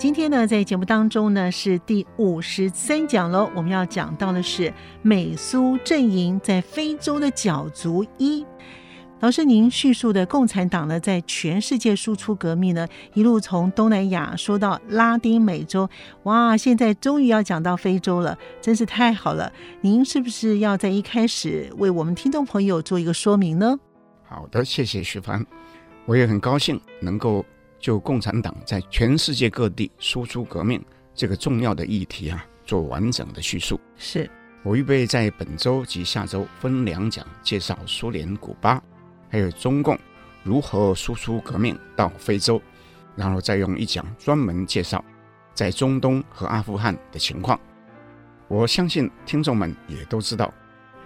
今天呢，在节目当中呢，是第五十三讲喽。我们要讲到的是美苏阵营在非洲的角逐一。老师，您叙述的共产党呢，在全世界输出革命呢，一路从东南亚说到拉丁美洲，哇，现在终于要讲到非洲了，真是太好了。您是不是要在一开始为我们听众朋友做一个说明呢？好的，谢谢徐帆，我也很高兴能够。就共产党在全世界各地输出革命这个重要的议题啊，做完整的叙述。是我预备在本周及下周分两讲介绍苏联、古巴，还有中共如何输出革命到非洲，然后再用一讲专门介绍在中东和阿富汗的情况。我相信听众们也都知道，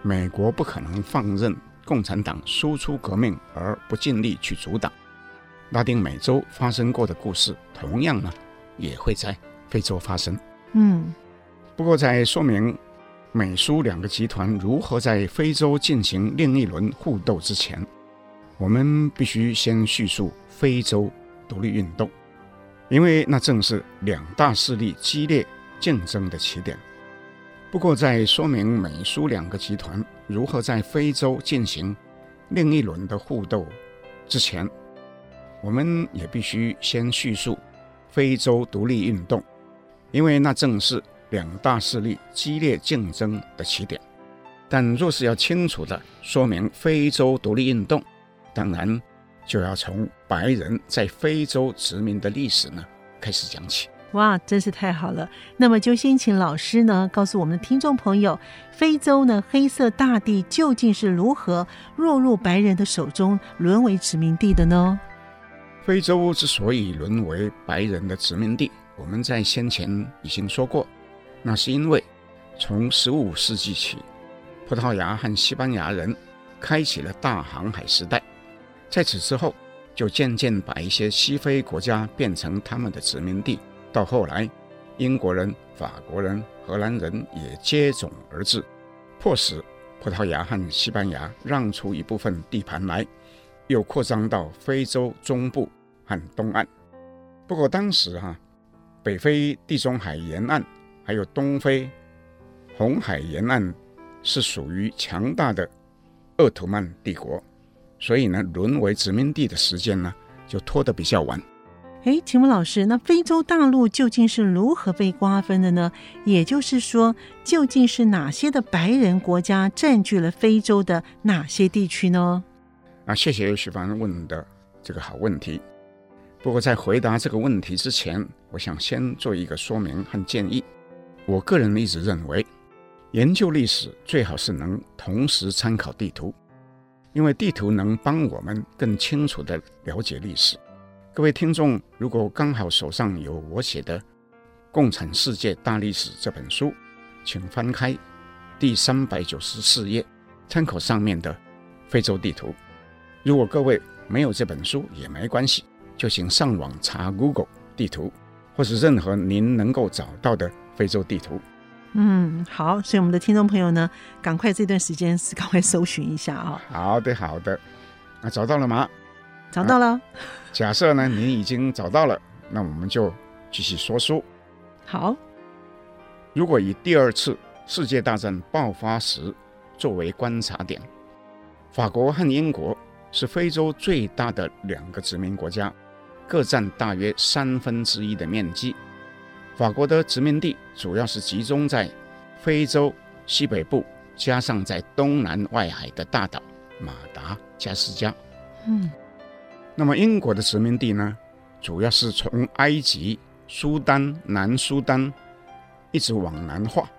美国不可能放任共产党输出革命而不尽力去阻挡。拉丁美洲发生过的故事，同样呢，也会在非洲发生。嗯，不过在说明美苏两个集团如何在非洲进行另一轮互斗之前，我们必须先叙述非洲独立运动，因为那正是两大势力激烈竞争的起点。不过，在说明美苏两个集团如何在非洲进行另一轮的互斗之前，我们也必须先叙述非洲独立运动，因为那正是两大势力激烈竞争的起点。但若是要清楚地说明非洲独立运动，当然就要从白人在非洲殖民的历史呢开始讲起。哇，真是太好了！那么就先请老师呢告诉我们的听众朋友，非洲呢黑色大地究竟是如何落入白人的手中，沦为殖民地的呢？非洲之所以沦为白人的殖民地，我们在先前已经说过，那是因为从十五世纪起，葡萄牙和西班牙人开启了大航海时代，在此之后，就渐渐把一些西非国家变成他们的殖民地，到后来，英国人、法国人、荷兰人也接踵而至，迫使葡萄牙和西班牙让出一部分地盘来。又扩张到非洲中部和东岸。不过当时哈、北非地中海沿岸还有东非红海沿岸是属于强大的鄂图曼帝国，所以呢，沦为殖民地的时间呢就拖得比较晚。哎，请问老师，那非洲大陆究竟是如何被瓜分的呢？也就是说，究竟是哪些的白人国家占据了非洲的哪些地区呢？啊，谢谢徐凡问的这个好问题。不过在回答这个问题之前，我想先做一个说明和建议。我个人一直认为，研究历史最好是能同时参考地图，因为地图能帮我们更清楚地了解历史。各位听众，如果刚好手上有我写的《共产世界大历史》这本书，请翻开第三百九十四页，参考上面的非洲地图。如果各位没有这本书也没关系，就请上网查 Google 地图，或是任何您能够找到的非洲地图。嗯，好，所以我们的听众朋友呢，赶快这段时间是赶快搜寻一下啊。好的，好的。那找到了吗？找到了。啊，假设呢，您已经找到了，那我们就继续说书。好。如果以第二次世界大战爆发时作为观察点，法国和英国。是非洲最大的两个殖民国家，各占大约三分之一的面积。法国的殖民地主要是集中在非洲西北部，加上在东南外海的大岛马达加斯加。嗯，那么英国的殖民地呢，主要是从埃及、苏丹、南苏丹一直往南划，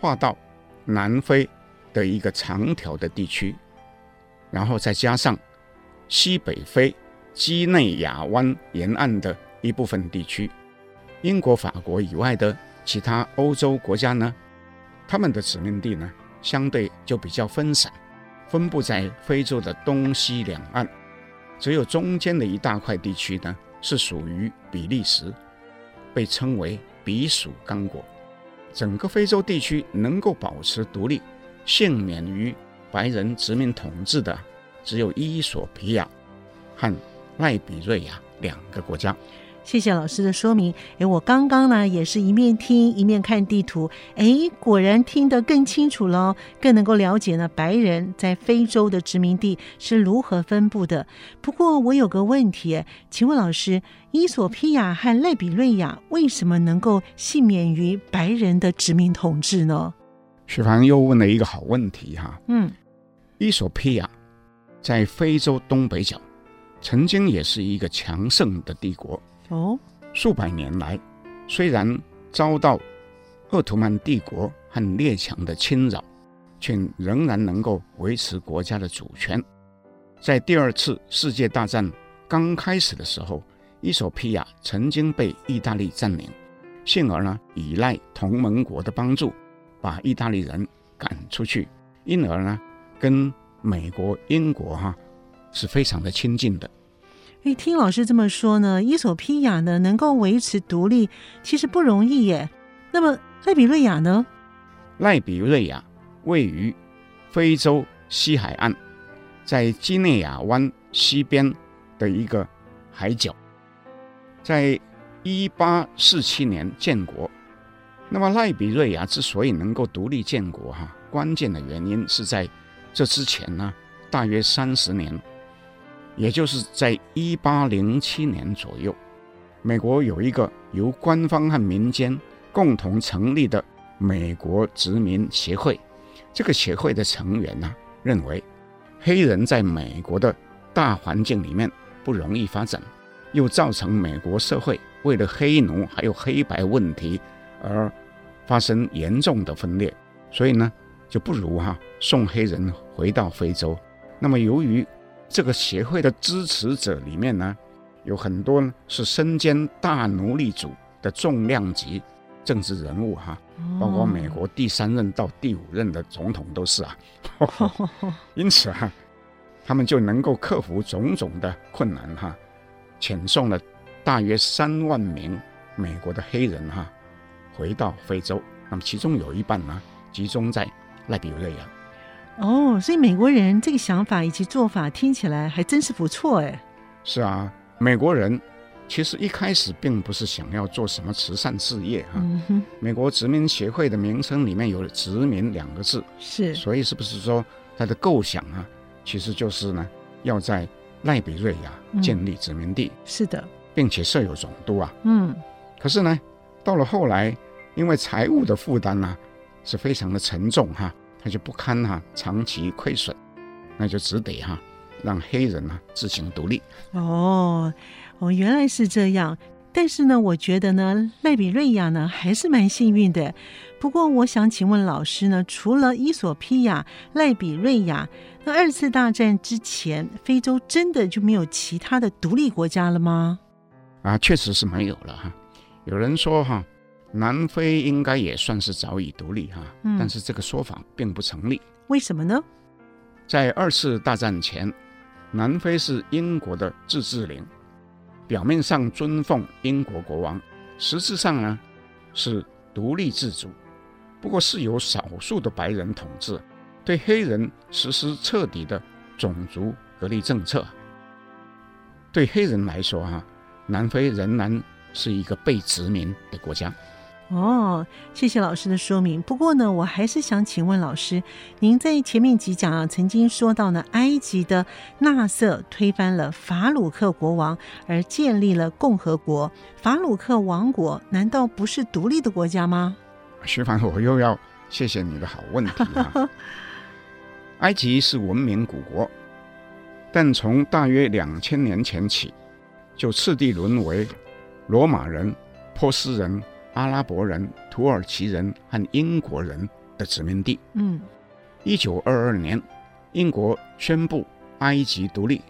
划到南非的一个长条的地区，然后再加上西北非几内亚湾沿岸的一部分地区。英国、法国以外的其他欧洲国家呢，他们的殖民地呢，相对就比较分散，分布在非洲的东西两岸。只有中间的一大块地区呢，是属于比利时，被称为比属刚果。整个非洲地区能够保持独立，幸免于白人殖民统治的，只有伊索比亚和赖比瑞亚两个国家。谢谢老师的说明。诶，我刚刚呢也是一面听一面看地图，诶，果然听得更清楚了，更能够了解呢白人在非洲的殖民地是如何分布的。不过我有个问题，请问老师，伊索比亚和赖比瑞亚为什么能够幸免于白人的殖民统治呢？雪凡又问了一个好问题哈。嗯，伊索比亚在非洲东北角，曾经也是一个强盛的帝国。哦，数百年来，虽然遭到鄂图曼帝国和列强的侵扰，却仍然能够维持国家的主权。在第二次世界大战刚开始的时候，伊索比亚曾经被意大利占领，幸而呢，依赖同盟国的帮助，把意大利人赶出去，因而呢，跟美国、英国哈、啊、是非常的亲近的。哎，听老师这么说呢，伊索比亚呢能够维持独立，其实不容易耶。那么赖比瑞亚呢？赖比瑞亚位于非洲西海岸，在基内亚湾西边的一个海角，在一八四七年建国。那么赖比瑞亚之所以能够独立建国，哈，关键的原因是在这之前呢，大约三十年。也就是在一八零七年左右，美国有一个由官方和民间共同成立的美国殖民协会。这个协会的成员呢，认为黑人在美国的大环境里面不容易发展，又造成美国社会为了黑奴还有黑白问题而发生严重的分裂，所以呢，就不如哈送黑人回到非洲。那么由于这个协会的支持者里面呢，有很多呢是身兼大奴隶主的重量级政治人物哈，包括美国第三任到第五任的总统都是啊。因此啊，他们就能够克服种种的困难哈，遣送了大约三万名美国的黑人哈回到非洲。那么其中有一半呢，集中在赖比瑞亚。哦，所以美国人这个想法以及做法听起来还真是不错哎。是啊，美国人其实一开始并不是想要做什么慈善事业哈。嗯。美国殖民协会的名称里面有“殖民”两个字，是。所以是不是说他的构想啊，其实就是呢，要在赖比瑞亚建立殖民地。嗯，是的，并且设有总督啊。嗯。可是呢，到了后来，因为财务的负担呢，是非常的沉重哈。他就不堪哈长期亏损，那就只得哈让黑人呢自行独立。哦，哦，原来是这样。但是呢，我觉得呢，赖比瑞亚呢还是蛮幸运的。不过，我想请问老师呢，除了伊索比亚、赖比瑞亚，那二次大战之前，非洲真的就没有其他的独立国家了吗？啊，确实是没有了哈。有人说哈。南非应该也算是早已独立哈，嗯，但是这个说法并不成立。为什么呢？在二次大战前，南非是英国的自治领，表面上尊奉英国国王，实质上呢是独立自主。不过是由少数的白人统治，对黑人实施彻底的种族隔离政策。对黑人来说哈，南非仍然是一个被殖民的国家。哦，谢谢老师的说明。不过呢，我还是想请问老师，您在前面几讲啊，曾经说到呢，埃及的纳瑟推翻了法鲁克国王，而建立了共和国。法鲁克王国难道不是独立的国家吗？徐凡，我又要谢谢你的好问题啊。埃及是文明古国，但从大约两千年前起，就次第沦为罗马人、波斯人。阿拉伯人、土耳其人和英国人的殖民地。嗯，一九二二年，英国宣布埃及独立，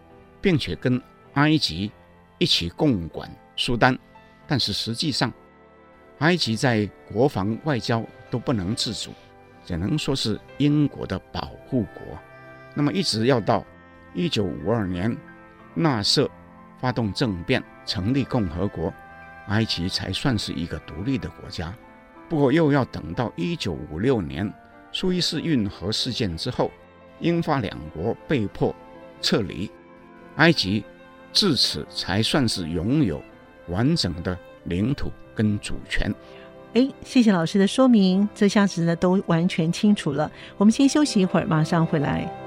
并且跟埃及一起共管苏丹。但是实际上，埃及在国防、外交都不能自主，只能说是英国的保护国。那么，一直要到一九五二年，纳瑟发动政变，成立共和国。埃及才算是一个独立的国家，不过又要等到一九五六年苏伊士运河事件之后，英法两国被迫撤离，埃及至此才算是拥有完整的领土跟主权。哎，谢谢老师的说明，这下子呢都完全清楚了。我们先休息一会儿，马上回来。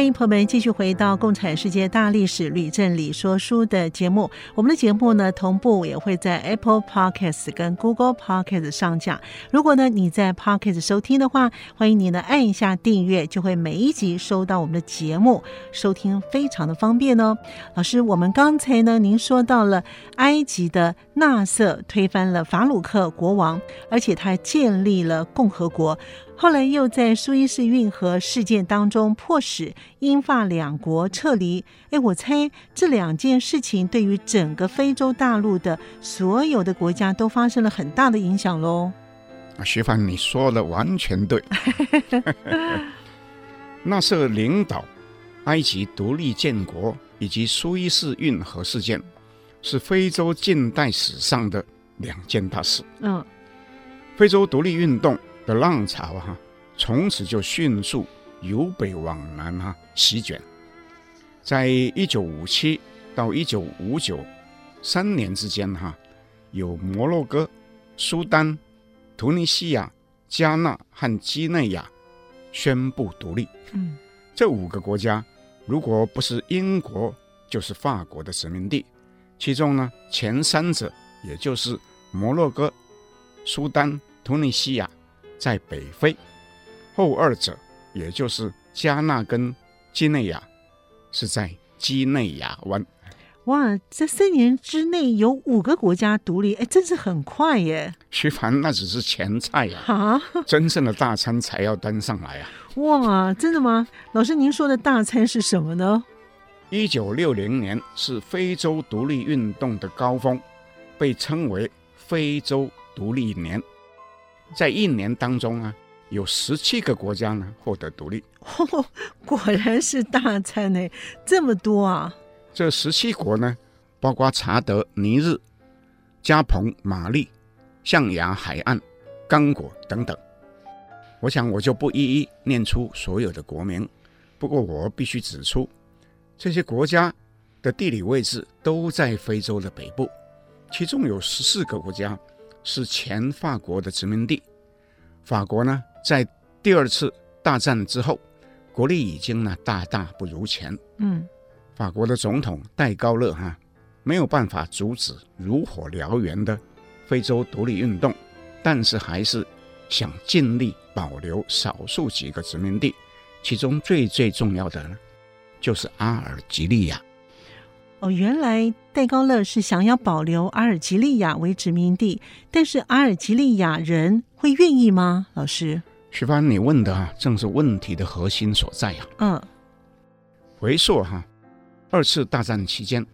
欢迎朋友们继续回到《共产世界大历史吕正理说书》的节目。我们的节目呢，同步也会在 Apple Podcast 跟 Google Podcast 上架。如果呢你在 Podcast 收听的话，欢迎你呢按一下订阅，就会每一集收到我们的节目，收听非常的方便哦。老师，我们刚才呢，您说到了埃及的纳瑟推翻了法鲁克国王，而且他建立了共和国。后来又在苏伊士运河事件当中迫使英法两国撤离。哎，我猜这两件事情对于整个非洲大陆的所有的国家都发生了很大的影响喽。啊，徐帆，你说的完全对。纳瑟领导埃及独立建国以及苏伊士运河事件，是非洲近代史上的两件大事。嗯，非洲独立运动。的浪潮哈，从此就迅速由北往南哈席卷，在一九五七到一九五九三年之间哈，有摩洛哥、苏丹、突尼西亚、加纳和几内亚宣布独立。嗯，这五个国家如果不是英国，就是法国的殖民地。其中呢，前三者也就是摩洛哥、苏丹、突尼西亚。在北非，后二者也就是加纳跟几内亚，是在几内亚湾。哇，这三年之内有五个国家独立，哎，真是很快耶！徐凡，那只是前菜呀，啊，真正的大餐才要端上来啊！哇，真的吗？老师，您说的大餐是什么呢？一九六零年是非洲独立运动的高峰，被称为非洲独立年。在一年当中啊，有十七个国家呢获得独立。哦，果然是大餐呢，这么多啊！这十七国呢，包括查德、尼日、加蓬、马利、象牙海岸、刚果等等。我想我就不一一念出所有的国名，不过我必须指出，这些国家的地理位置都在非洲的北部，其中有十四个国家。是前法国的殖民地。法国呢，在第二次大战之后，国力已经呢大大不如前。嗯，法国的总统戴高乐哈没有办法阻止如火燎原的非洲独立运动，但是还是想尽力保留少数几个殖民地，其中最最重要的呢，就是阿尔及利亚。哦，原来戴高乐是想要保留阿尔及利亚为殖民地，但是阿尔及利亚人会愿意吗？老师，徐帆，你问的啊，正是问题的核心所在呀。嗯，回溯哈，二次大战期间，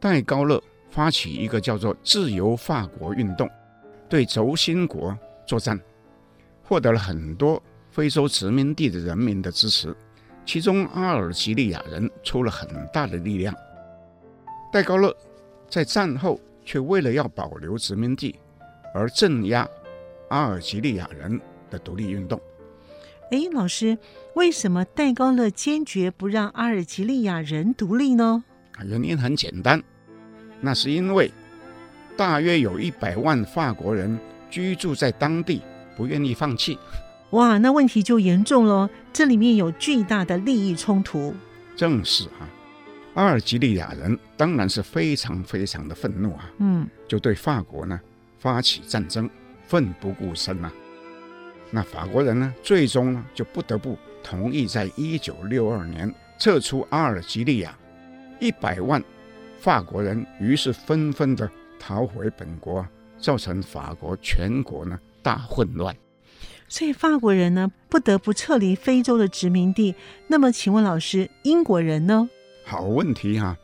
戴高乐发起一个叫做“自由法国”运动，对轴心国作战，获得了很多非洲殖民地的人民的支持，其中阿尔及利亚人出了很大的力量。戴高乐在战后却为了要保留殖民地而镇压阿尔及利亚人，的独立运动。哎，老师，为什么戴高乐坚决不让阿尔及利亚人独立呢？原因很简单，那是因为大约有一百万法国人居住在当地，不愿意放弃。哇，那问题就严重了，这里面有巨大的利益冲突。正是啊，阿尔及利亚人当然是非常非常的愤怒啊，嗯，就对法国呢发起战争，奋不顾身啊。那法国人呢，最终呢就不得不同意在一九六二年撤出阿尔及利亚，一百万法国人于是纷纷的逃回本国，造成法国全国呢大混乱。所以法国人呢不得不撤离非洲的殖民地。那么，请问老师，英国人呢？好问题哈、啊！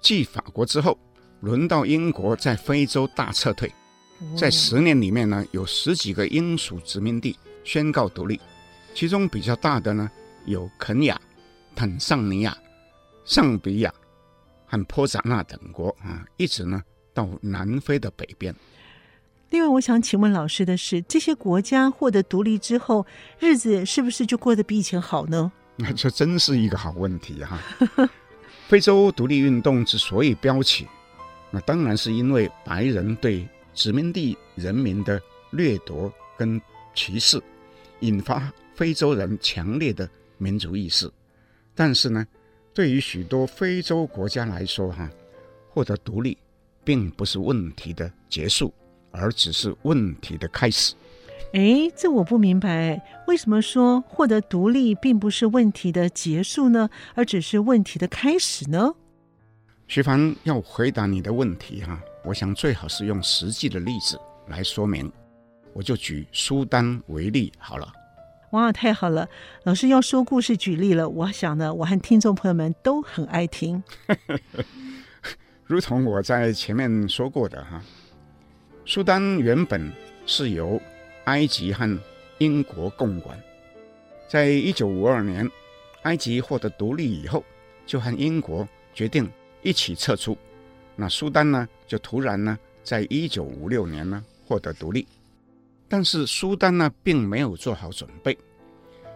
继法国之后，轮到英国在非洲大撤退。在十年里面呢，有十几个英属殖民地宣告独立，其中比较大的呢有肯亚、坦桑尼亚、尚比亚和波扎纳等国啊，一直呢到南非的北边。另外，我想请问老师的是，这些国家获得独立之后，日子是不是就过得比以前好呢？那 这真是一个好问题哈、啊。非洲独立运动之所以飙起，那当然是因为白人对殖民地人民的掠夺跟歧视，引发非洲人强烈的民族意识。但是呢，对于许多非洲国家来说，哈，获得独立并不是问题的结束。而只是问题的开始。哎，这我不明白，为什么说获得独立并不是问题的结束呢？而只是问题的开始呢？徐凡要回答你的问题哈，我想最好是用实际的例子来说明。我就举苏丹为例好了。哇，太好了，老师要说故事举例了。我想呢，我和听众朋友们都很爱听。如同我在前面说过的哈。苏丹原本是由埃及和英国共管，在一九五二年，埃及获得独立以后，就和英国决定一起撤出。那苏丹呢，就突然呢，在一九五六年呢获得独立，但是苏丹呢并没有做好准备，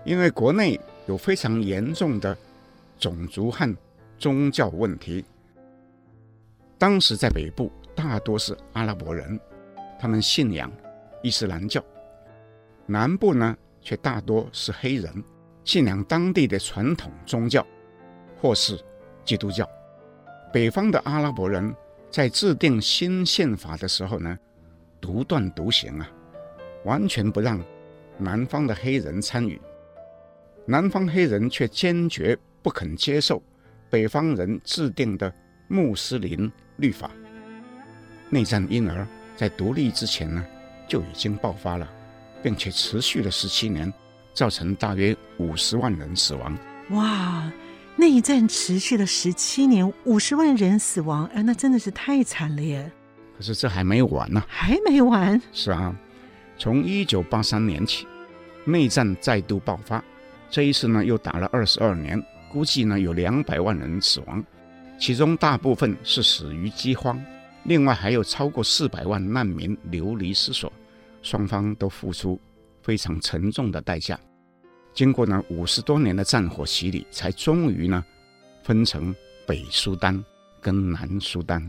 因为国内有非常严重的种族和宗教问题。当时在北部大多是阿拉伯人。他们信仰伊斯兰教，南部呢却大多是黑人，信仰当地的传统宗教，或是基督教。北方的阿拉伯人在制定新宪法的时候呢，独断独行啊，完全不让南方的黑人参与。南方黑人却坚决不肯接受北方人制定的穆斯林律法，内战因而。在独立之前呢，就已经爆发了，并且持续了十七年，造成大约五十万人死亡。哇，内战持续了十七年，五十万人死亡，哎，那真的是太惨了耶！可是这还没完呢，还没完。是啊，从一九八三年起，内战再度爆发，这一次呢又打了二十二年，估计呢有两百万人死亡，其中大部分是死于饥荒。另外还有超过四百万难民流离失所，双方都付出非常沉重的代价。经过呢五十多年的战火洗礼，才终于呢分成北苏丹跟南苏丹。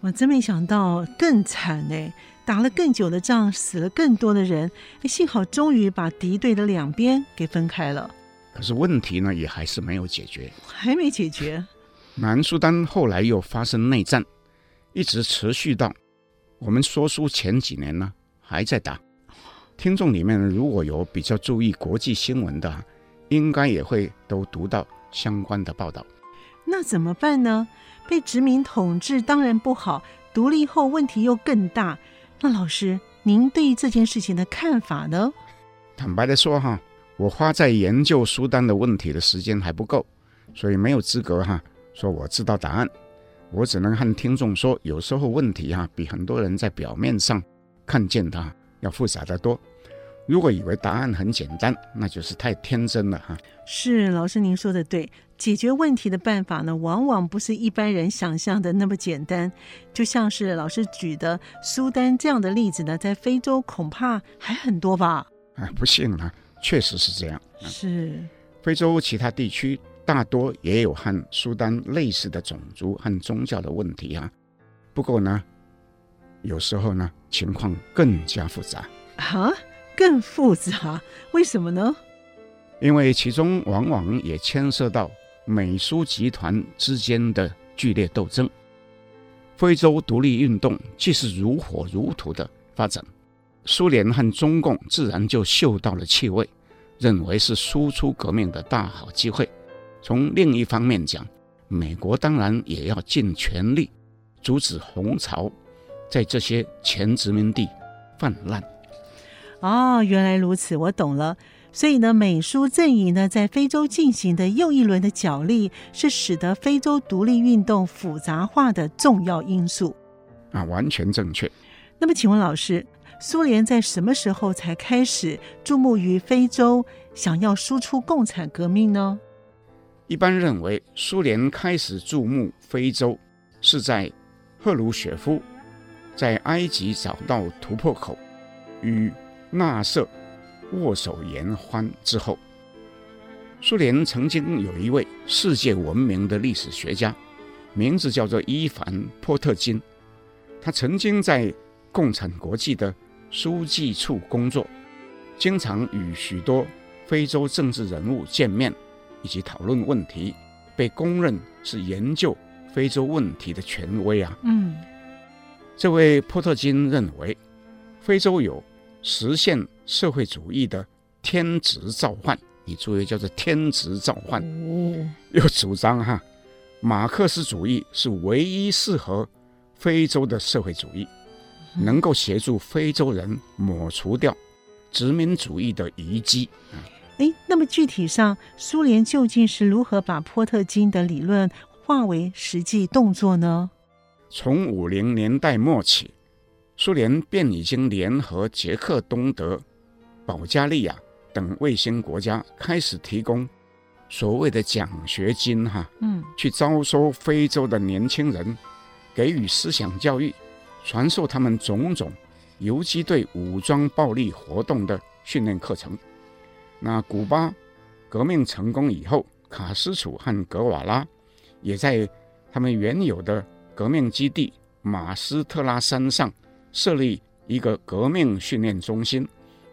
我真没想到更惨哎，打了更久的仗，死了更多的人。幸好终于把敌对的两边给分开了。可是问题呢也还是没有解决，还没解决。南苏丹后来又发生内战。一直持续到我们说书前几年呢，还在打。听众里面如果有比较注意国际新闻的，应该也会都读到相关的报道。那怎么办呢？被殖民统治当然不好，独立后问题又更大。那老师，您对于这件事情的看法呢？坦白的说哈，我花在研究苏丹的问题的时间还不够，所以没有资格哈说我知道答案。我只能和听众说，有时候问题哈、啊、比很多人在表面上看见它要复杂得多。如果以为答案很简单，那就是太天真了哈。是老师您说的对，解决问题的办法呢，往往不是一般人想象的那么简单。就像是老师举的苏丹这样的例子呢，在非洲恐怕还很多吧？啊，不幸了，确实是这样。是，非洲其他地区大多也有和苏丹类似的种族和宗教的问题啊。不过呢，有时候呢，情况更加复杂。啊，更复杂？为什么呢？因为其中往往也牵涉到美苏集团之间的剧烈斗争。非洲独立运动既是如火如荼的发展。苏联和中共自然就嗅到了气味，认为是输出革命的大好机会。从另一方面讲，美国当然也要尽全力阻止红潮在这些前殖民地泛滥。哦，原来如此，我懂了。所以呢，美苏阵营呢在非洲进行的又一轮的角力，是使得非洲独立运动复杂化的重要因素。啊，完全正确。那么，请问老师？苏联在什么时候才开始注目于非洲，想要输出共产革命呢？一般认为，苏联开始注目非洲是在赫鲁雪夫在埃及找到突破口，与纳瑟握手言欢之后。苏联曾经有一位世界闻名的历史学家，名字叫做伊凡·波特金，他曾经在共产国际的书记处工作，经常与许多非洲政治人物见面，以及讨论问题，被公认是研究非洲问题的权威啊。嗯，这位波特金认为，非洲有实现社会主义的天职召唤，你注意叫做天职召唤。哦，又主张哈，马克思主义是唯一适合非洲的社会主义。能够协助非洲人抹除掉殖民主义的遗迹。哎，那么具体上，苏联究竟是如何把波特金的理论化为实际动作呢？从五零年代末起，苏联便已经联合捷克、东德、保加利亚等卫星国家，开始提供所谓的奖学金，哈，嗯，去招收非洲的年轻人，给予思想教育。传授他们种种游击队武装暴力活动的训练课程。那古巴革命成功以后，卡斯楚和格瓦拉也在他们原有的革命基地马斯特拉山上设立一个革命训练中心，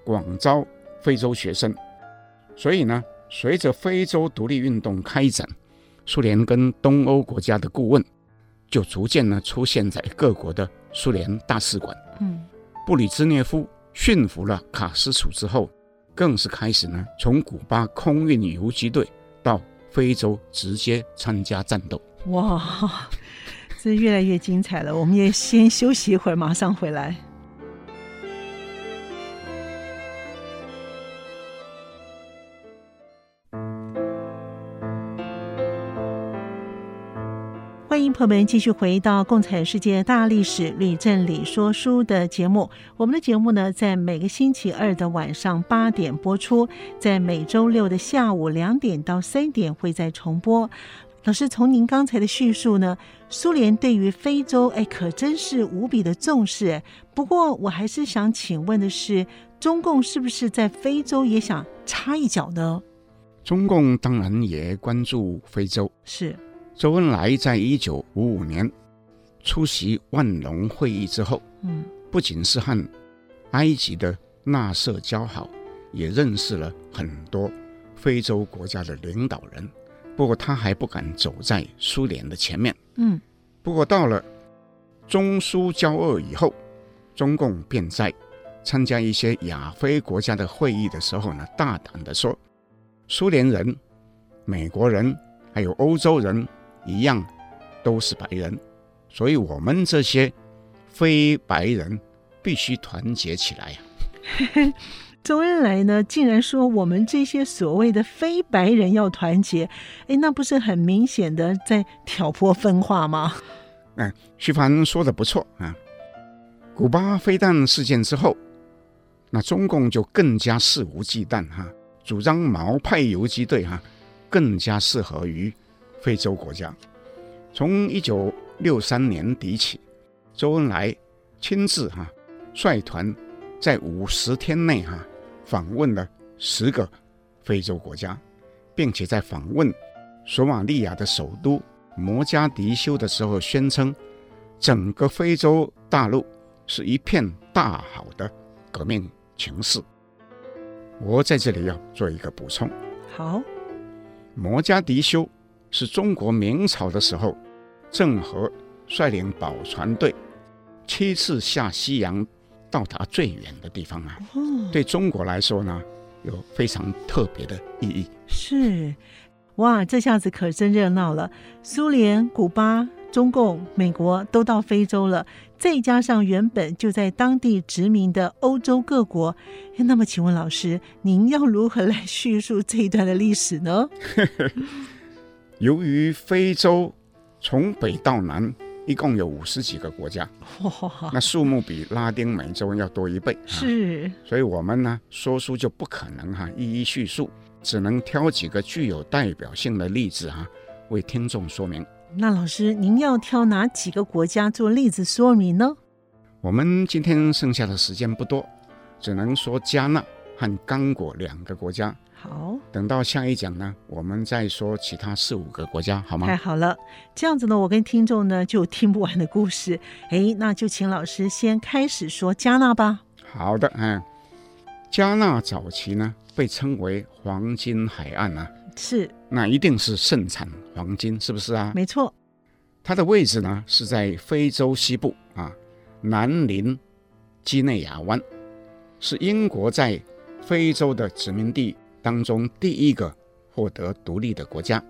广招非洲学生。所以呢，随着非洲独立运动开展，苏联跟东欧国家的顾问就逐渐呢出现在各国的。苏联大使馆，嗯，布里兹涅夫驯服了卡斯楚之后，更是开始呢，从古巴空运游击队到非洲直接参加战斗。哇，这越来越精彩了！我们也先休息一会儿，马上回来。欢迎朋友们继续回到《共产世界大历史吕振理说书》的节目。我们的节目呢，在每个星期二的晚上八点播出，在每周六的下午两点到三点会再重播。老师，从您刚才的叙述呢，苏联对于非洲，哎，可真是无比的重视。不过，我还是想请问的是，中共是不是在非洲也想插一脚呢？中共当然也关注非洲，是。周恩来在一九五五年出席万隆会议之后，嗯，不仅是和埃及的纳瑟交好，也认识了很多非洲国家的领导人。不过他还不敢走在苏联的前面，嗯。不过到了中苏交恶以后，中共便在参加一些亚非国家的会议的时候呢，大胆地说：苏联人、美国人还有欧洲人。一样都是白人，所以我们这些非白人必须团结起来呀、啊。周恩来呢，竟然说我们这些所谓的非白人要团结，哎，那不是很明显的在挑拨分化吗？嗯，徐帆说的不错啊。古巴飞弹事件之后，那中共就更加肆无忌惮哈、主张毛派游击队哈、更加适合于。非洲国家，从一九六三年底起，周恩来亲自哈率团，在五十天内哈访问了十个非洲国家，并且在访问索马利亚的首都摩加迪修的时候，宣称整个非洲大陆是一片大好的革命情势。我在这里要做一个补充。好，摩加迪修是中国明朝的时候，郑和率领宝船队七次下西洋到达最远的地方啊。哦，对中国来说呢，有非常特别的意义。是，哇，这下子可真热闹了。苏联、古巴、中共、美国都到非洲了。再加上原本就在当地殖民的欧洲各国，那么请问老师，您要如何来叙述这一段的历史呢？由于非洲从北到南一共有五十几个国家，那数目比拉丁美洲要多一倍，是，所以我们呢说书就不可能哈一一叙述，只能挑几个具有代表性的例子哈为听众说明。那老师，您要挑哪几个国家做例子说明呢？我们今天剩下的时间不多，只能说加纳和刚果两个国家。好，等到下一讲呢，我们再说其他四五个国家，好吗？太好了，这样子呢，我跟听众呢就听不完的故事。哎，那就请老师先开始说加纳吧。好的，嗯，加纳早期呢被称为黄金海岸啊。是，那一定是盛产黄金，是不是啊？没错，它的位置呢是在非洲西部啊，南临几内亚湾，是英国在非洲的殖民地当中第一个获得独立的国家。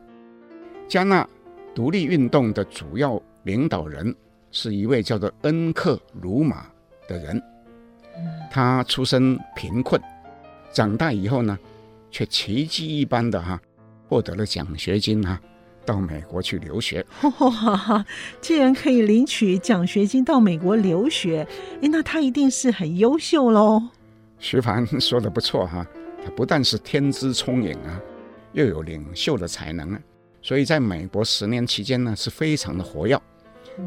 加纳独立运动的主要领导人是一位叫做恩克鲁马的人，他出身贫困，长大以后呢，却奇迹一般的哈。获得了奖学金啊，到美国去留学。哇，既然可以领取奖学金到美国留学，哎，那他一定是很优秀喽。徐凡说的不错哈，他不但是天资聪颖啊，又有领袖的才能啊，所以在美国十年期间呢，是非常的活跃，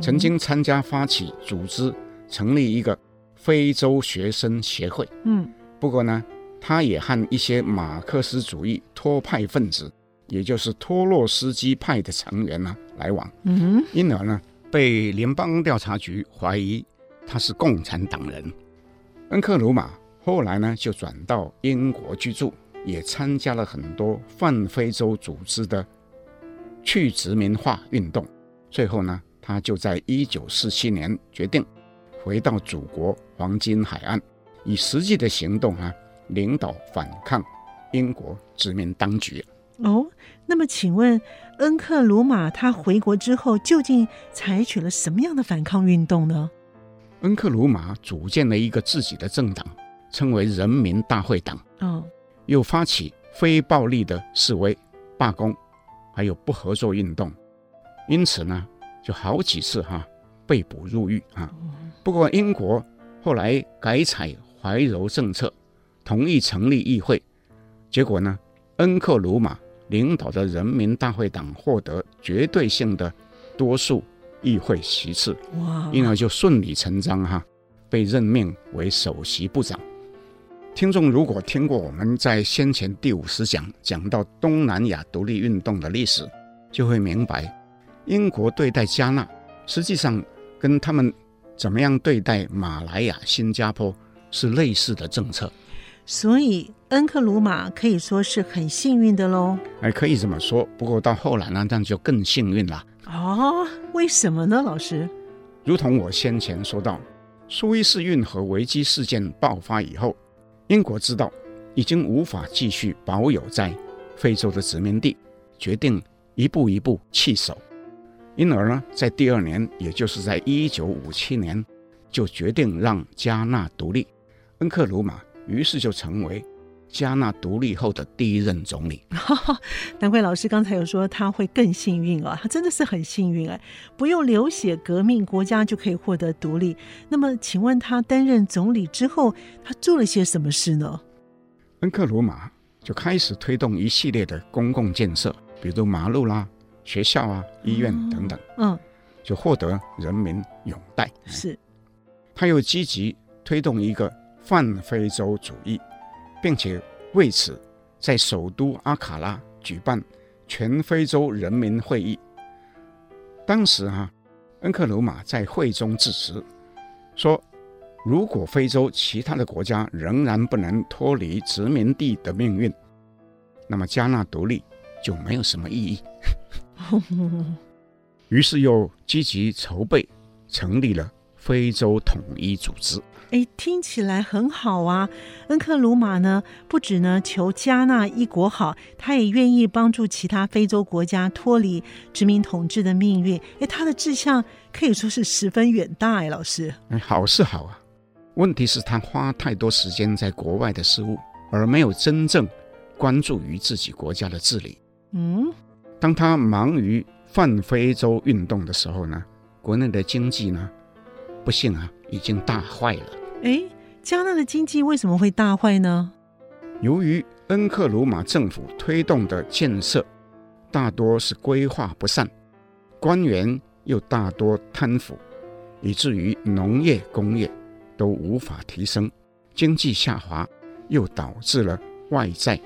曾经参加发起组织成立一个非洲学生协会。嗯，不过呢，他也和一些马克思主义托派分子。也就是托洛斯基派的成员呢、啊、来往，嗯哼，因而呢被联邦调查局怀疑他是共产党人。恩克鲁玛后来呢就转到英国居住，也参加了很多泛非洲组织的去殖民化运动。最后呢，他就在一九四七年决定回到祖国黄金海岸，以实际的行动啊领导反抗英国殖民当局。哦，那么请问恩克鲁马他回国之后究竟采取了什么样的反抗运动呢？恩克鲁马组建了一个自己的政党，称为人民大会党。哦，又发起非暴力的示威、罢工，还有不合作运动。因此呢，就好几次哈、啊、被捕入狱啊。不过英国后来改采怀柔政策，同意成立议会。结果呢，恩克鲁玛。领导的人民大会党获得绝对性的多数议会席次，哇！因而就顺理成章哈，被任命为首席部长。听众如果听过我们在先前第五十讲讲到东南亚独立运动的历史，就会明白，英国对待加纳实际上跟他们怎么样对待马来亚、新加坡是类似的政策。所以恩克鲁玛可以说是很幸运的喽。哎，可以这么说。不过到后来呢，那就更幸运了。哦，为什么呢，老师？如同我先前说到，苏伊士运河危机事件爆发以后，英国知道已经无法继续保有在非洲的殖民地，决定一步一步弃守。因而呢，在第二年，也就是在一九五七年，就决定让加纳独立。恩克鲁马。于是就成为加纳独立后的第一任总理。难怪老师刚才有说他会更幸运啊，他真的是很幸运哎，不用流血革命，国家就可以获得独立。那么，请问他担任总理之后，他做了些什么事呢？恩克鲁玛就开始推动一系列的公共建设，比如马路啦、学校啊、医院等等，嗯，就获得人民拥戴。是，他又积极推动一个。泛非洲主义，并且为此在首都阿卡拉举办全非洲人民会议。当时哈、啊，恩克鲁马在会中致辞，说：“如果非洲其他的国家仍然不能脱离殖民地的命运，那么加纳独立就没有什么意义。”于是又积极筹备，成立了非洲统一组织。哎，听起来很好啊！恩克鲁玛呢，不止呢求加纳一国好，他也愿意帮助其他非洲国家脱离殖民统治的命运。哎，他的志向可以说是十分远大哎，老师。哎，好是好啊，问题是，他花太多时间在国外的事务，而没有真正关注于自己国家的治理。嗯，当他忙于泛非洲运动的时候呢，国内的经济呢，不幸啊，已经大坏了。哎，加纳的经济为什么会大坏呢？由于恩克鲁玛政府推动的建设大多是规划不善，官员又大多贪腐，以至于农业、工业都无法提升，经济下滑，又导致了外债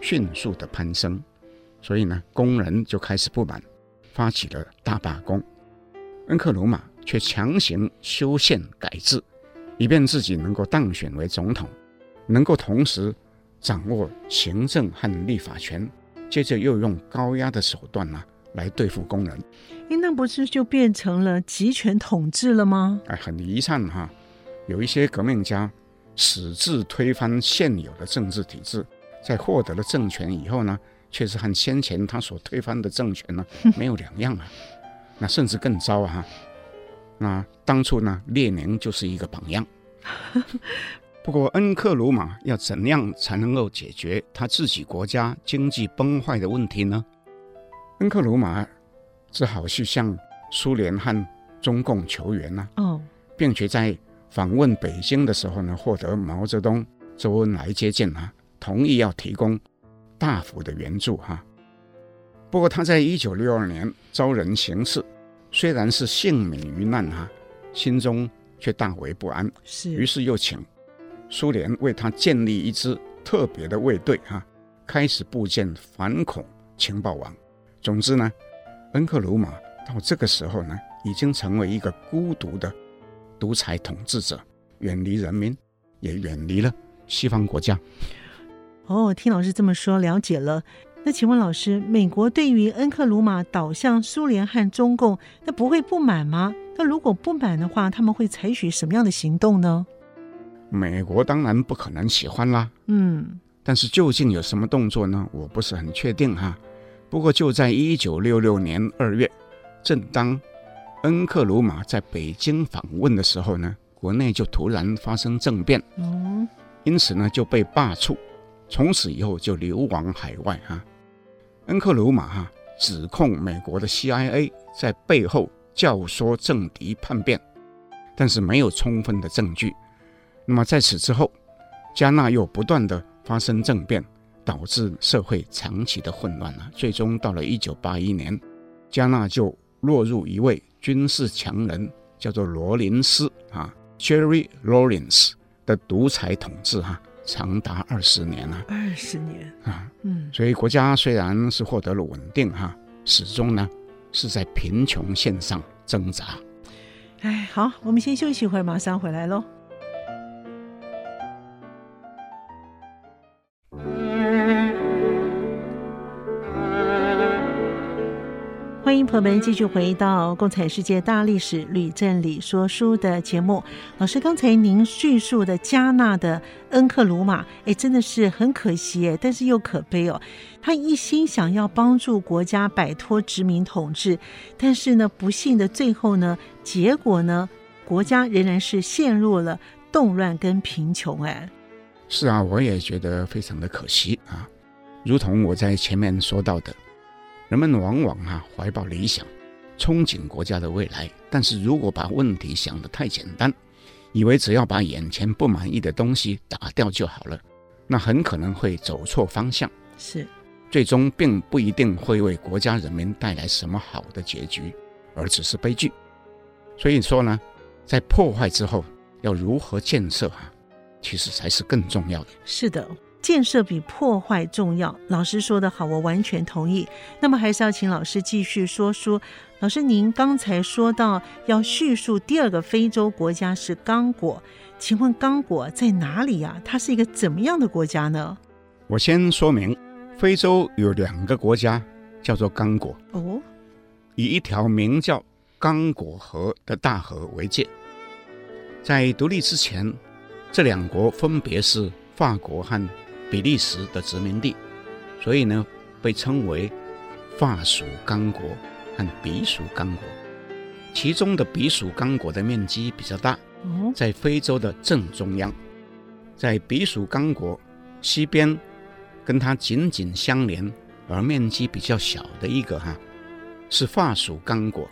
迅速的攀升，所以呢，工人就开始不满，发起了大罢工。恩克鲁玛却强行修宪改制。以便自己能够当选为总统，能够同时掌握行政和立法权，接着又用高压的手段呢、啊、来对付工人，诶，那不是就变成了集权统治了吗？哎，很遗憾哈，有一些革命家矢志推翻现有的政治体制，在获得了政权以后呢，却是和先前他所推翻的政权呢 没有两样啊，那甚至更糟啊。那当初呢，列宁就是一个榜样。不过，恩克鲁玛要怎样才能够解决他自己国家经济崩坏的问题呢？恩克鲁玛只好去向苏联和中共求援呐、啊。哦，并且在访问北京的时候呢，获得毛泽东、周恩来接见啊，同意要提供大幅的援助哈、啊。不过，他在一九六二年遭人行刺。虽然是幸免于难哈，心中却大为不安。是，于是又请苏联为他建立一支特别的卫队哈，开始布建反恐情报网。总之呢，恩克鲁玛到这个时候呢，已经成为一个孤独的独裁统治者，远离人民，也远离了西方国家。哦，听老师这么说，了解了。那请问老师，美国对于恩克鲁马倒向苏联和中共，那不会不满吗？那如果不满的话，他们会采取什么样的行动呢？美国当然不可能喜欢啦。嗯，但是究竟有什么动作呢？我不是很确定哈。不过就在一九六六年二月，正当恩克鲁马在北京访问的时候呢，国内就突然发生政变，嗯，因此呢就被罢黜，从此以后就流亡海外哈。恩克鲁玛哈指控美国的 CIA 在背后教唆政敌叛变，但是没有充分的证据。那么在此之后，加纳又不断的发生政变，导致社会长期的混乱了。最终到了一九八一年，加纳就落入一位军事强人，叫做罗林斯啊 （Jerry Lawrence） 的独裁统治哈。长达二十年了，二十年啊，嗯，所以国家虽然是获得了稳定哈，始终呢是在贫穷线上挣扎。哎，好，我们先休息一会儿，马上回来喽。欢迎朋友们继续回到《共产世界大历史吕振理说书》的节目。老师，刚才您叙述的加纳的恩克鲁玛，哎，真的是很可惜哎，但是又可悲哦。他一心想要帮助国家摆脱殖民统治，但是呢，不幸的最后呢，结果呢，国家仍然是陷入了动乱跟贫穷。哎，是啊，我也觉得非常的可惜啊。如同我在前面说到的。人们往往啊怀抱理想，憧憬国家的未来，但是如果把问题想得太简单，以为只要把眼前不满意的东西打掉就好了，那很可能会走错方向，是，最终并不一定会为国家人民带来什么好的结局，而只是悲剧。所以说呢，在破坏之后要如何建设啊，其实才是更重要的。是的。建设比破坏重要。老师说得好，我完全同意。那么还是要请老师继续说书。老师，您刚才说到要叙述第二个非洲国家是刚果，请问刚果在哪里呀？它是一个怎么样的国家呢？我先说明，非洲有两个国家叫做刚果哦，以一条名叫刚果河的大河为界。在独立之前，这两国分别是法国和比利时的殖民地，所以呢，被称为法属刚果和比属刚果。其中的比属刚果的面积比较大，在非洲的正中央。在比属刚果西边，跟它紧紧相连而面积比较小的一个哈，是法属刚果。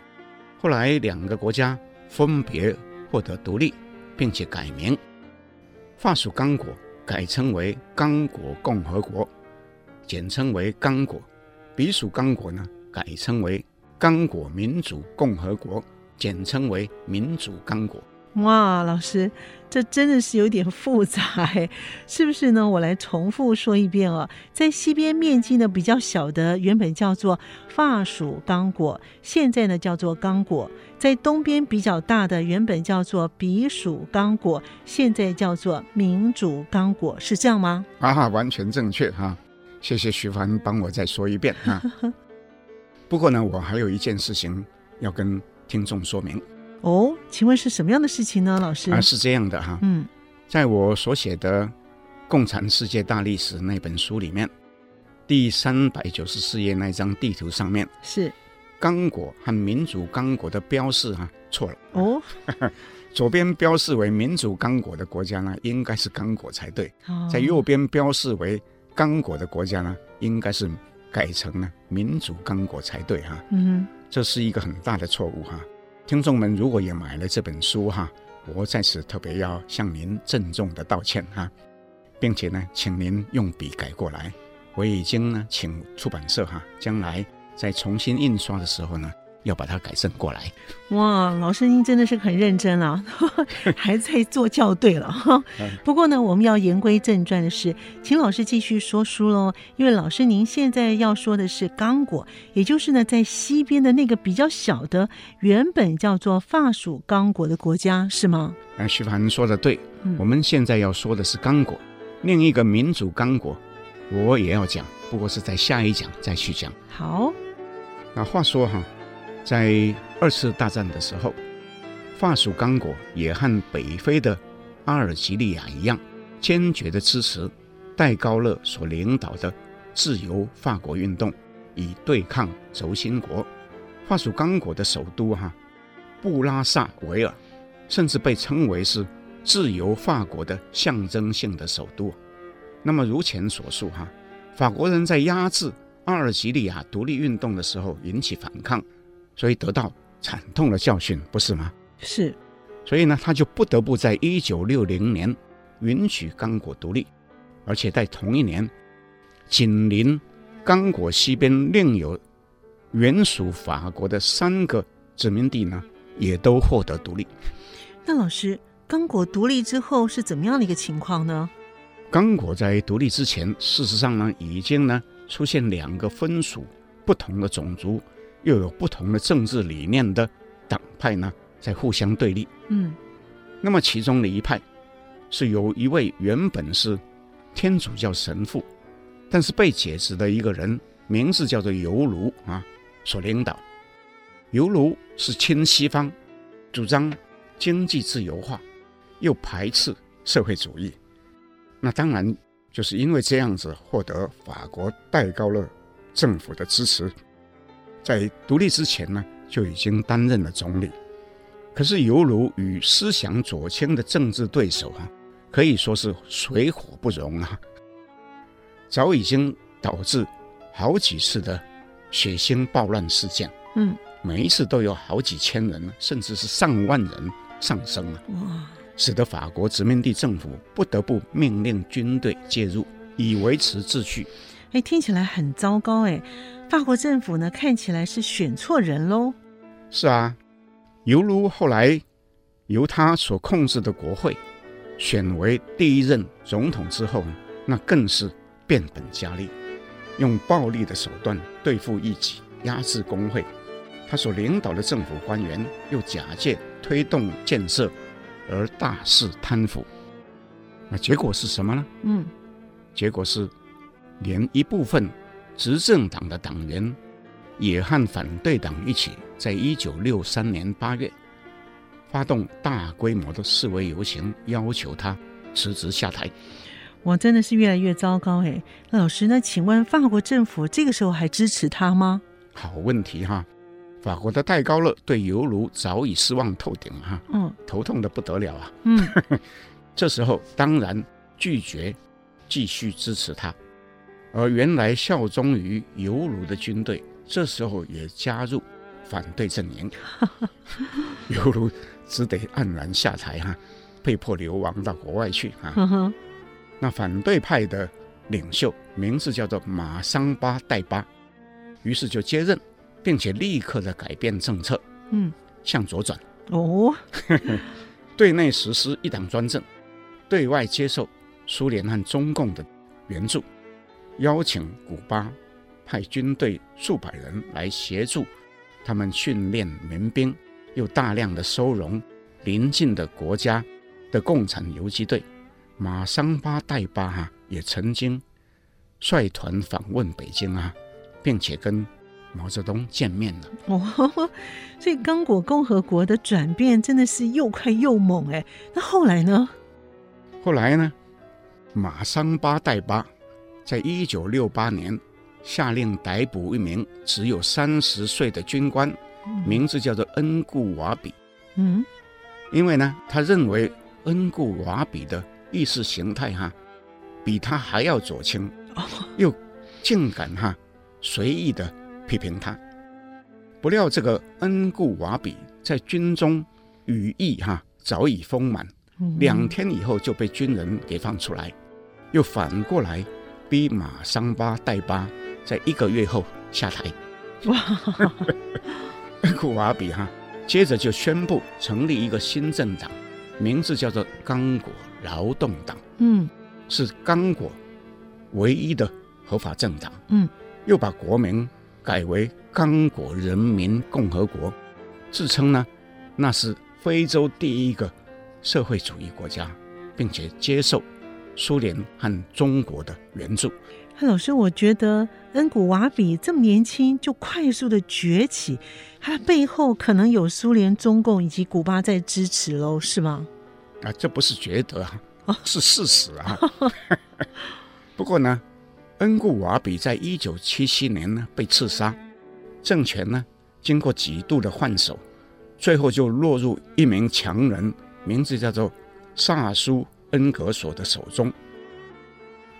后来两个国家分别获得独立。并且改名，法属刚果改称为刚果共和国，简称为刚果；比属刚果呢，改称为刚果民主共和国，简称为民主刚果。哇，老师，这真的是有点复杂，是不是呢？我来重复说一遍哦，在西边面积呢比较小的，原本叫做法属刚果，现在呢叫做刚果；在东边比较大的，原本叫做比属刚果，现在叫做民主刚果，是这样吗？啊，完全正确哈！谢谢徐凡帮我再说一遍哈。不过呢，我还有一件事情要跟听众说明。哦，请问是什么样的事情呢，老师？啊，是这样的哈，嗯，在我所写的《共产世界大历史》那本书里面，第三百九十四页那张地图上面是。刚果和民主刚果的标示哈错了。哦，左边标示为民主刚果的国家呢，应该是刚果才对，哦，在右边标示为刚果的国家呢，应该是改成了民主刚果才对哈，嗯，这是一个很大的错误哈。听众们，如果也买了这本书哈，我在此特别要向您郑重的道歉哈，并且呢，请您用笔改过来。我已经呢，请出版社哈，将来在重新印刷的时候呢。要把它改正过来。哇，老师您真的是很认真啊，还在做校对了哈。不过呢，我们要言归正传的是，请老师继续说书喽。因为老师您现在要说的是刚果，也就是呢在西边的那个比较小的，原本叫做法属刚果的国家，是吗？哎，徐凡说的对，嗯，我们现在要说的是刚果，另一个民主刚果，我也要讲，不过是在下一讲再去讲。好，那话说哈。在二次大战的时候，法属刚果也和北非的阿尔及利亚一样，坚决地支持戴高乐所领导的自由法国运动，以对抗轴心国。法属刚果的首都哈布拉萨维尔，甚至被称为是自由法国的象征性的首都。那么如前所述哈，法国人在压制阿尔及利亚独立运动的时候引起反抗。所以得到惨痛的教训，不是吗？是。所以呢，他就不得不在一九六零年允许刚果独立，而且在同一年，紧邻刚果西边另有原属法国的三个殖民地呢，也都获得独立。那老师，刚果独立之后是怎么样的一个情况呢？刚果在独立之前，事实上呢，已经呢出现两个分属不同的种族。又有不同的政治理念的党派呢，在互相对立。嗯，那么其中的一派是由一位原本是天主教神父，但是被解职的一个人，名字叫做尤卢啊，所领导。尤卢是亲西方，主张经济自由化，又排斥社会主义。那当然就是因为这样子获得法国戴高乐政府的支持。在独立之前呢，就已经担任了总理。可是犹如与思想左倾的政治对手啊，可以说是水火不容啊，早已经导致好几次的血腥暴乱事件。嗯，每一次都有好几千人，甚至是上万人丧生啊。哇！使得法国殖民地政府不得不命令军队介入，以维持秩序。哎，听起来很糟糕哎。法国政府呢，看起来是选错人喽。是啊，犹如后来由他所控制的国会选为第一任总统之后，那更是变本加厉，用暴力的手段对付异己，压制工会。他所领导的政府官员又假借推动建设而大肆贪腐。那结果是什么呢？嗯，结果是连一部分执政党的党员也和反对党一起，在一九六三年八月发动大规模的示威游行，要求他辞职下台。我真的是越来越糟糕哎！那老师，那请问法国政府这个时候还支持他吗？好问题哈！法国的戴高乐对犹如早已失望透顶哈，嗯，头痛的不得了啊，嗯。这时候当然拒绝继续支持他，而原来效忠于犹卢的军队，这时候也加入反对阵营，犹卢只得黯然下台哈，被迫流亡到国外去啊。那反对派的领袖名字叫做马桑巴代巴，于是就接任，并且立刻的改变政策，嗯，向左转哦，对内实施一党专政。对外接受苏联和中共的援助，邀请古巴派军队数百人来协助他们训练民兵，又大量的收容邻近的国家的共产游击队。马桑巴代巴哈也曾经率团访问北京啊，并且跟毛泽东见面了。哦，所以刚果共和国的转变真的是又快又猛哎。那后来呢？后来呢，马桑巴代巴在一九六八年下令逮捕一名只有三十岁的军官，名字叫做恩固瓦比。嗯，因为呢，他认为恩固瓦比的意识形态哈比他还要左倾，又竟敢哈随意的批评他。不料这个恩固瓦比在军中羽翼哈早已丰满。两天以后就被军人给放出来，又反过来逼马桑巴代巴在一个月后下台。哇！库瓦比哈，接着就宣布成立一个新政党，名字叫做刚果劳动党。嗯，是刚果唯一的合法政党。嗯，又把国名改为刚果人民共和国，自称呢那是非洲第一个。社会主义国家，并且接受苏联和中国的援助。老师，我觉得恩古瓦比这么年轻就快速的崛起，它背后可能有苏联、中共以及古巴在支持喽，是吗？啊，这不是觉得啊，是事实啊。不过呢，恩古瓦比在一九七七年呢被刺杀，政权呢经过几度的换手，最后就落入一名强人。名字叫做萨苏恩格索的手中。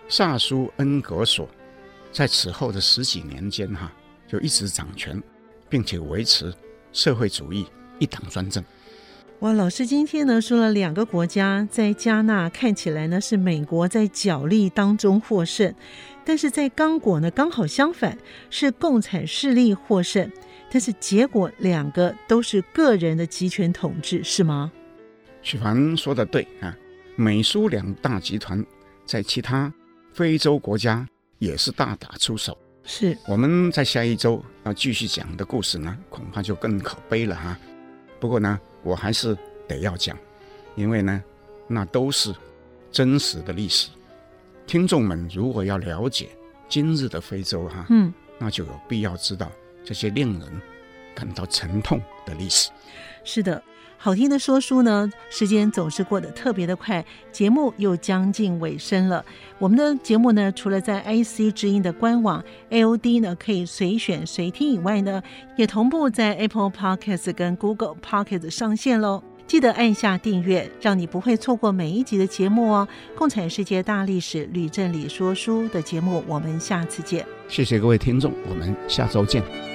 萨苏恩格索在此后的十几年间，哈，就一直掌权，并且维持社会主义一党专政。哇，老师今天呢说了两个国家，在加纳看起来呢是美国在角力当中获胜，但是在刚果呢刚好相反，是共产势力获胜，但是结果两个都是个人的集权统治，是吗？许凡说的对啊，美苏两大集团在其他非洲国家也是大打出手。是，我们在下一周要继续讲的故事呢，恐怕就更可悲了哈。不过呢，我还是得要讲，因为呢，那都是真实的历史。听众们如果要了解今日的非洲哈，嗯，那就有必要知道这些令人感到沉痛的历史。是的。好听的说书呢，时间总是过得特别的快，节目又将近尾声了。我们的节目呢，除了在 IC 之音的官网 AOD 呢可以随选随听以外呢，也同步在 Apple Podcast 跟 Google Podcast 上线喽。记得按下订阅，让你不会错过每一集的节目哦。共产世界大历史吕正理说书的节目，我们下次见。谢谢各位听众，我们下周见。